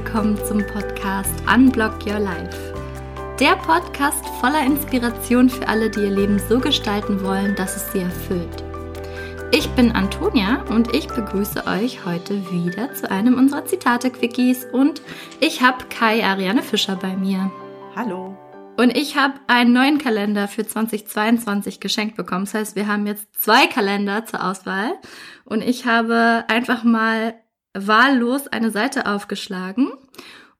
Willkommen zum Podcast Unblock Your Life. Der Podcast voller Inspiration für alle, die ihr Leben so gestalten wollen, dass es sie erfüllt. Ich bin Antonia und ich begrüße euch heute wieder zu einem unserer Zitate-Quickies und ich habe Kai Ariane Fischer bei mir. Hallo. Und ich habe einen neuen Kalender für 2022 geschenkt bekommen. Das heißt, wir haben jetzt zwei Kalender zur Auswahl. Und ich habe einfach mal wahllos eine Seite aufgeschlagen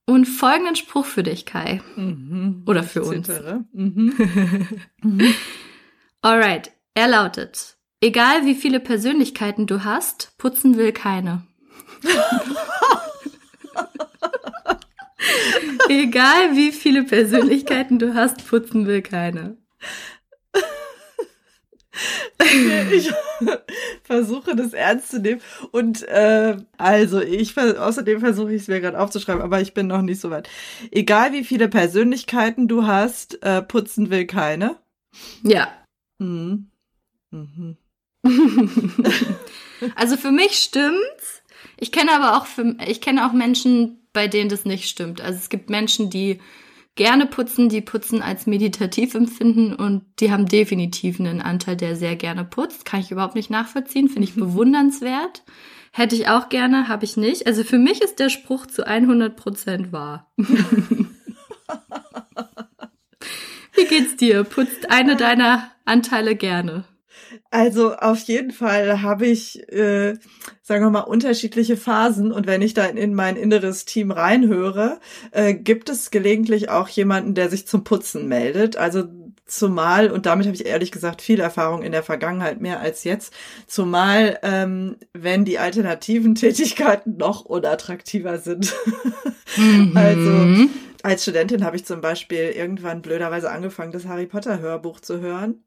und folgenden Spruch für dich, Kai. Mhm, Oder für uns. Mhm. Alright, er lautet, egal wie viele Persönlichkeiten du hast, putzen will keine. Egal wie viele Persönlichkeiten du hast, putzen will keine. Ich versuche das ernst zu nehmen. Und äh, also, ich außerdem versuche ich es mir gerade aufzuschreiben, aber ich bin noch nicht so weit. Egal wie viele Persönlichkeiten du hast, äh, putzen will keine. Ja. Mhm. Mhm. also für mich stimmt's. Ich kenne aber auch für, ich kenne auch Menschen, bei denen das nicht stimmt. Also es gibt Menschen, die gerne putzen, die putzen als meditativ empfinden und die haben definitiv einen Anteil, der sehr gerne putzt. Kann ich überhaupt nicht nachvollziehen, finde ich bewundernswert. Hätte ich auch gerne, habe ich nicht. Also für mich ist der Spruch zu 100 Prozent wahr. Wie geht's dir? Putzt eine deiner Anteile gerne? Also auf jeden Fall habe ich, äh, sagen wir mal, unterschiedliche Phasen. Und wenn ich da in mein inneres Team reinhöre, äh, gibt es gelegentlich auch jemanden, der sich zum Putzen meldet. Also zumal, und damit habe ich ehrlich gesagt viel Erfahrung in der Vergangenheit, mehr als jetzt, zumal ähm, wenn die alternativen Tätigkeiten noch unattraktiver sind. Mhm. Also als Studentin habe ich zum Beispiel irgendwann blöderweise angefangen, das Harry Potter Hörbuch zu hören.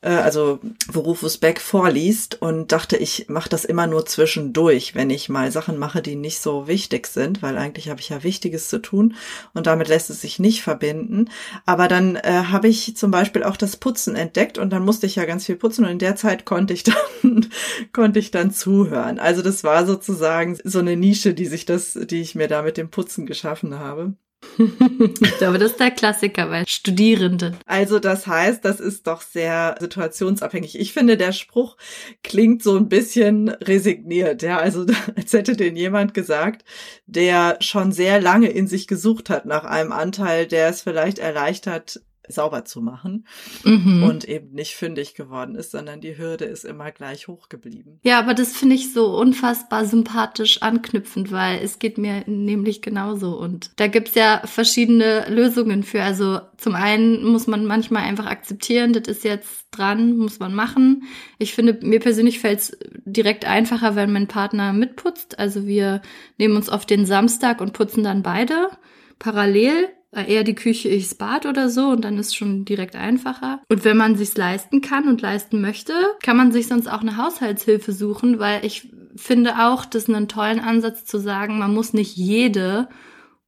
Äh, also, wo Rufus Beck vorliest und dachte, ich mache das immer nur zwischendurch, wenn ich mal Sachen mache, die nicht so wichtig sind, weil eigentlich habe ich ja Wichtiges zu tun und damit lässt es sich nicht verbinden. Aber dann äh, habe ich zum Beispiel auch das Putzen entdeckt und dann musste ich ja ganz viel putzen und in der Zeit konnte ich dann, konnte ich dann zuhören. Also das war sozusagen so eine Nische, die sich das, die ich mir da mit dem Putzen geschaffen habe ich glaube, das ist der Klassiker bei Studierenden. Also das heißt, das ist doch sehr situationsabhängig. Ich finde, der Spruch klingt so ein bisschen resigniert. Ja, also als hätte den jemand gesagt, der schon sehr lange in sich gesucht hat nach einem Anteil, der es vielleicht erleichtert, sauber zu machen mhm. und eben nicht fündig geworden ist, sondern die Hürde ist immer gleich hoch geblieben. Ja, aber das finde ich so unfassbar sympathisch anknüpfend, weil es geht mir nämlich genauso und da gibt's ja verschiedene Lösungen für. Also zum einen muss man manchmal einfach akzeptieren, das ist jetzt dran, muss man machen. Ich finde, mir persönlich fällt's direkt einfacher, wenn mein Partner mitputzt. Also wir nehmen uns auf den Samstag und putzen dann beide parallel eher die Küche, ichs Bad oder so und dann ist schon direkt einfacher. Und wenn man sich's leisten kann und leisten möchte, kann man sich sonst auch eine Haushaltshilfe suchen, weil ich finde auch, das ist einen tollen Ansatz zu sagen, man muss nicht jede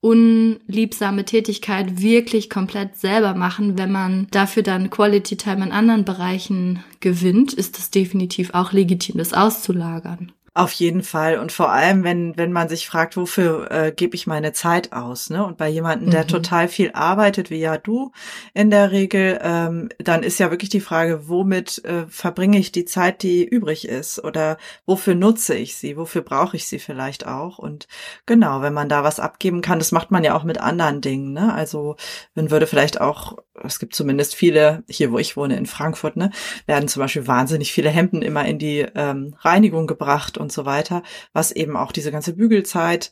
unliebsame Tätigkeit wirklich komplett selber machen. Wenn man dafür dann Quality Time in anderen Bereichen gewinnt, ist es definitiv auch legitim, das auszulagern. Auf jeden Fall. Und vor allem, wenn, wenn man sich fragt, wofür äh, gebe ich meine Zeit aus, ne? Und bei jemandem, der mhm. total viel arbeitet, wie ja du in der Regel, ähm, dann ist ja wirklich die Frage, womit äh, verbringe ich die Zeit, die übrig ist? Oder wofür nutze ich sie? Wofür brauche ich sie vielleicht auch? Und genau, wenn man da was abgeben kann, das macht man ja auch mit anderen Dingen, ne? Also man würde vielleicht auch es gibt zumindest viele, hier wo ich wohne in Frankfurt, ne, werden zum Beispiel wahnsinnig viele Hemden immer in die ähm, Reinigung gebracht und so weiter, was eben auch diese ganze Bügelzeit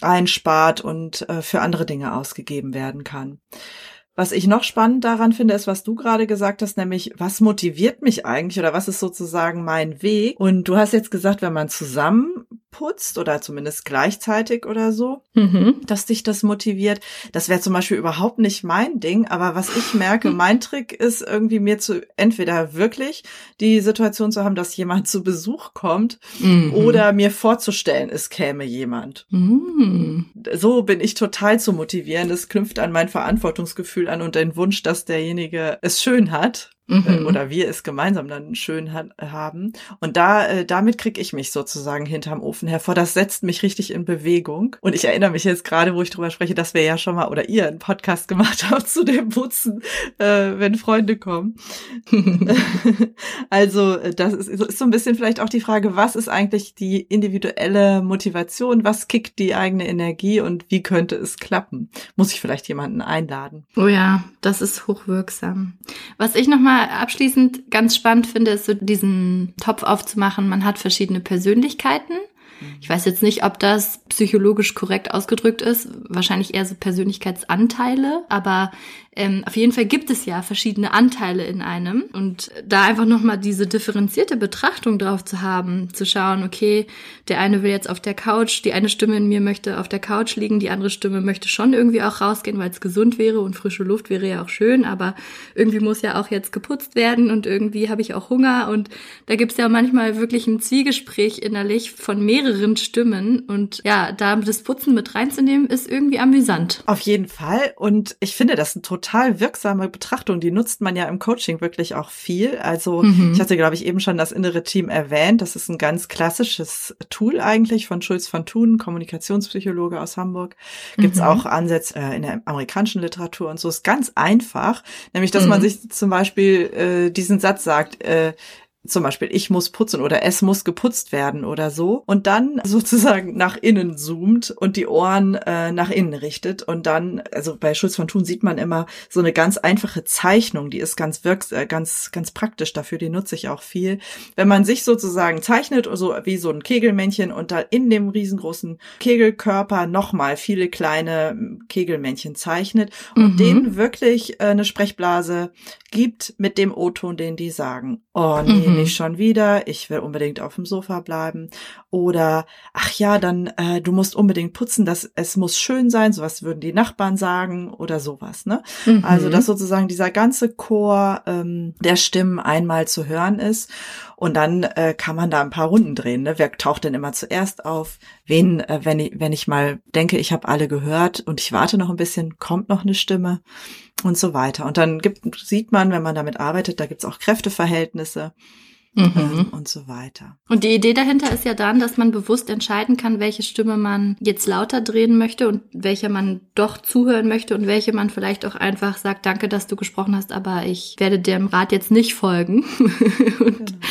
einspart und äh, für andere Dinge ausgegeben werden kann. Was ich noch spannend daran finde, ist, was du gerade gesagt hast, nämlich, was motiviert mich eigentlich oder was ist sozusagen mein Weg? Und du hast jetzt gesagt, wenn man zusammen putzt oder zumindest gleichzeitig oder so, mhm. dass dich das motiviert. Das wäre zum Beispiel überhaupt nicht mein Ding, aber was ich merke, mein Trick ist irgendwie mir zu entweder wirklich die Situation zu haben, dass jemand zu Besuch kommt mhm. oder mir vorzustellen, es käme jemand. Mhm. So bin ich total zu motivieren. Das knüpft an mein Verantwortungsgefühl an und den Wunsch, dass derjenige es schön hat mhm. oder wir es gemeinsam dann schön ha haben. Und da, äh, damit kriege ich mich sozusagen hinterm Ofen hervor. Das setzt mich richtig in Bewegung. Und ich erinnere mich jetzt gerade, wo ich drüber spreche, dass wir ja schon mal oder ihr einen Podcast gemacht habt zu dem Putzen, äh, wenn Freunde kommen. also äh, das ist, ist so ein bisschen vielleicht auch die Frage, was ist eigentlich die individuelle Motivation? Was kickt die eigene Energie und wie könnte es klappen? Muss ich vielleicht jemanden einladen? Oh ja, das ist hochwirksam. Was ich nochmal abschließend ganz spannend finde, ist so diesen Topf aufzumachen. Man hat verschiedene Persönlichkeiten. Ich weiß jetzt nicht, ob das psychologisch korrekt ausgedrückt ist. Wahrscheinlich eher so Persönlichkeitsanteile. Aber ähm, auf jeden Fall gibt es ja verschiedene Anteile in einem und da einfach nochmal diese differenzierte Betrachtung drauf zu haben, zu schauen, okay, der eine will jetzt auf der Couch, die eine Stimme in mir möchte auf der Couch liegen, die andere Stimme möchte schon irgendwie auch rausgehen, weil es gesund wäre und frische Luft wäre ja auch schön, aber irgendwie muss ja auch jetzt geputzt werden und irgendwie habe ich auch Hunger und da gibt es ja manchmal wirklich ein Zwiegespräch innerlich von mehreren Stimmen und ja, da das Putzen mit reinzunehmen, ist irgendwie amüsant. Auf jeden Fall und ich finde das ein total wirksame Betrachtung. Die nutzt man ja im Coaching wirklich auch viel. Also mhm. ich hatte, glaube ich, eben schon das innere Team erwähnt. Das ist ein ganz klassisches Tool eigentlich von Schulz von Thun, Kommunikationspsychologe aus Hamburg. Gibt es mhm. auch Ansätze äh, in der amerikanischen Literatur und so. Ist ganz einfach, nämlich dass mhm. man sich zum Beispiel äh, diesen Satz sagt, äh, zum Beispiel ich muss putzen oder es muss geputzt werden oder so und dann sozusagen nach innen zoomt und die Ohren äh, nach innen richtet und dann, also bei Schulz von Thun sieht man immer so eine ganz einfache Zeichnung, die ist ganz wirks, äh, ganz, ganz praktisch dafür, die nutze ich auch viel. Wenn man sich sozusagen zeichnet, so wie so ein Kegelmännchen und da in dem riesengroßen Kegelkörper nochmal viele kleine Kegelmännchen zeichnet und mhm. denen wirklich äh, eine Sprechblase gibt mit dem O-Ton, den die sagen. Oh nee, mhm. Nicht schon wieder, ich will unbedingt auf dem Sofa bleiben. Oder, ach ja, dann, äh, du musst unbedingt putzen, das, es muss schön sein, sowas würden die Nachbarn sagen oder sowas, ne? Mhm. Also, dass sozusagen dieser ganze Chor ähm, der Stimmen einmal zu hören ist. Und dann äh, kann man da ein paar Runden drehen. Ne? Wer taucht denn immer zuerst auf? Wen, äh, wenn, ich, wenn ich mal denke, ich habe alle gehört und ich warte noch ein bisschen, kommt noch eine Stimme und so weiter. Und dann gibt, sieht man, wenn man damit arbeitet, da gibt's auch Kräfteverhältnisse. Mhm. Ähm, und so weiter. Und die Idee dahinter ist ja dann, dass man bewusst entscheiden kann, welche Stimme man jetzt lauter drehen möchte und welche man doch zuhören möchte und welche man vielleicht auch einfach sagt, danke, dass du gesprochen hast, aber ich werde dem Rat jetzt nicht folgen. und genau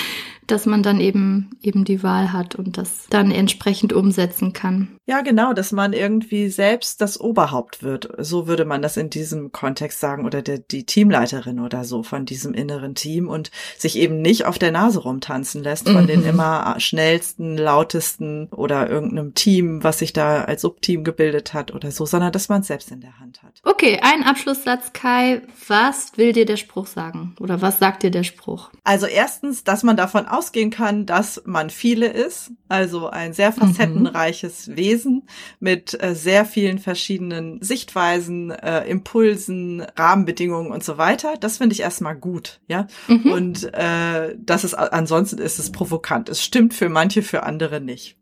dass man dann eben eben die Wahl hat und das dann entsprechend umsetzen kann. Ja, genau, dass man irgendwie selbst das Oberhaupt wird. So würde man das in diesem Kontext sagen oder der, die Teamleiterin oder so von diesem inneren Team und sich eben nicht auf der Nase rumtanzen lässt von mhm. den immer schnellsten, lautesten oder irgendeinem Team, was sich da als Subteam gebildet hat oder so, sondern dass man es selbst in der Hand hat. Okay, ein Abschlusssatz, Kai. Was will dir der Spruch sagen? Oder was sagt dir der Spruch? Also erstens, dass man davon ausgehen kann, dass man viele ist, also ein sehr facettenreiches mhm. Wesen mit äh, sehr vielen verschiedenen Sichtweisen, äh, Impulsen, Rahmenbedingungen und so weiter. Das finde ich erstmal gut, ja. Mhm. Und äh, das ist ansonsten ist es provokant. Es stimmt für manche, für andere nicht.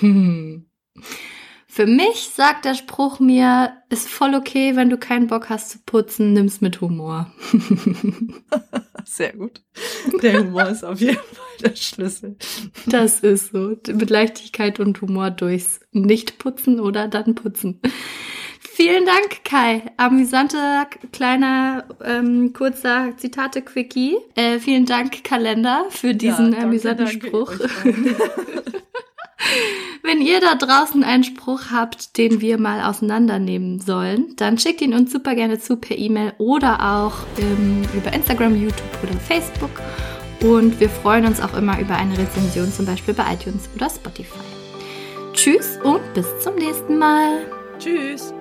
Hm. Für mich sagt der Spruch mir, ist voll okay, wenn du keinen Bock hast zu putzen, nimm's mit Humor. Sehr gut. Der Humor ist auf jeden Fall der Schlüssel. Das ist so. Mit Leichtigkeit und Humor durchs Nicht-Putzen oder dann putzen. Vielen Dank, Kai. Amüsanter, kleiner, ähm, kurzer Zitate-Quickie. Äh, vielen Dank, Kalender, für diesen ja, danke, amüsanten danke Spruch. Wenn ihr da draußen einen Spruch habt, den wir mal auseinandernehmen sollen, dann schickt ihn uns super gerne zu per E-Mail oder auch ähm, über Instagram, YouTube oder Facebook. Und wir freuen uns auch immer über eine Rezension, zum Beispiel bei iTunes oder Spotify. Tschüss und bis zum nächsten Mal. Tschüss.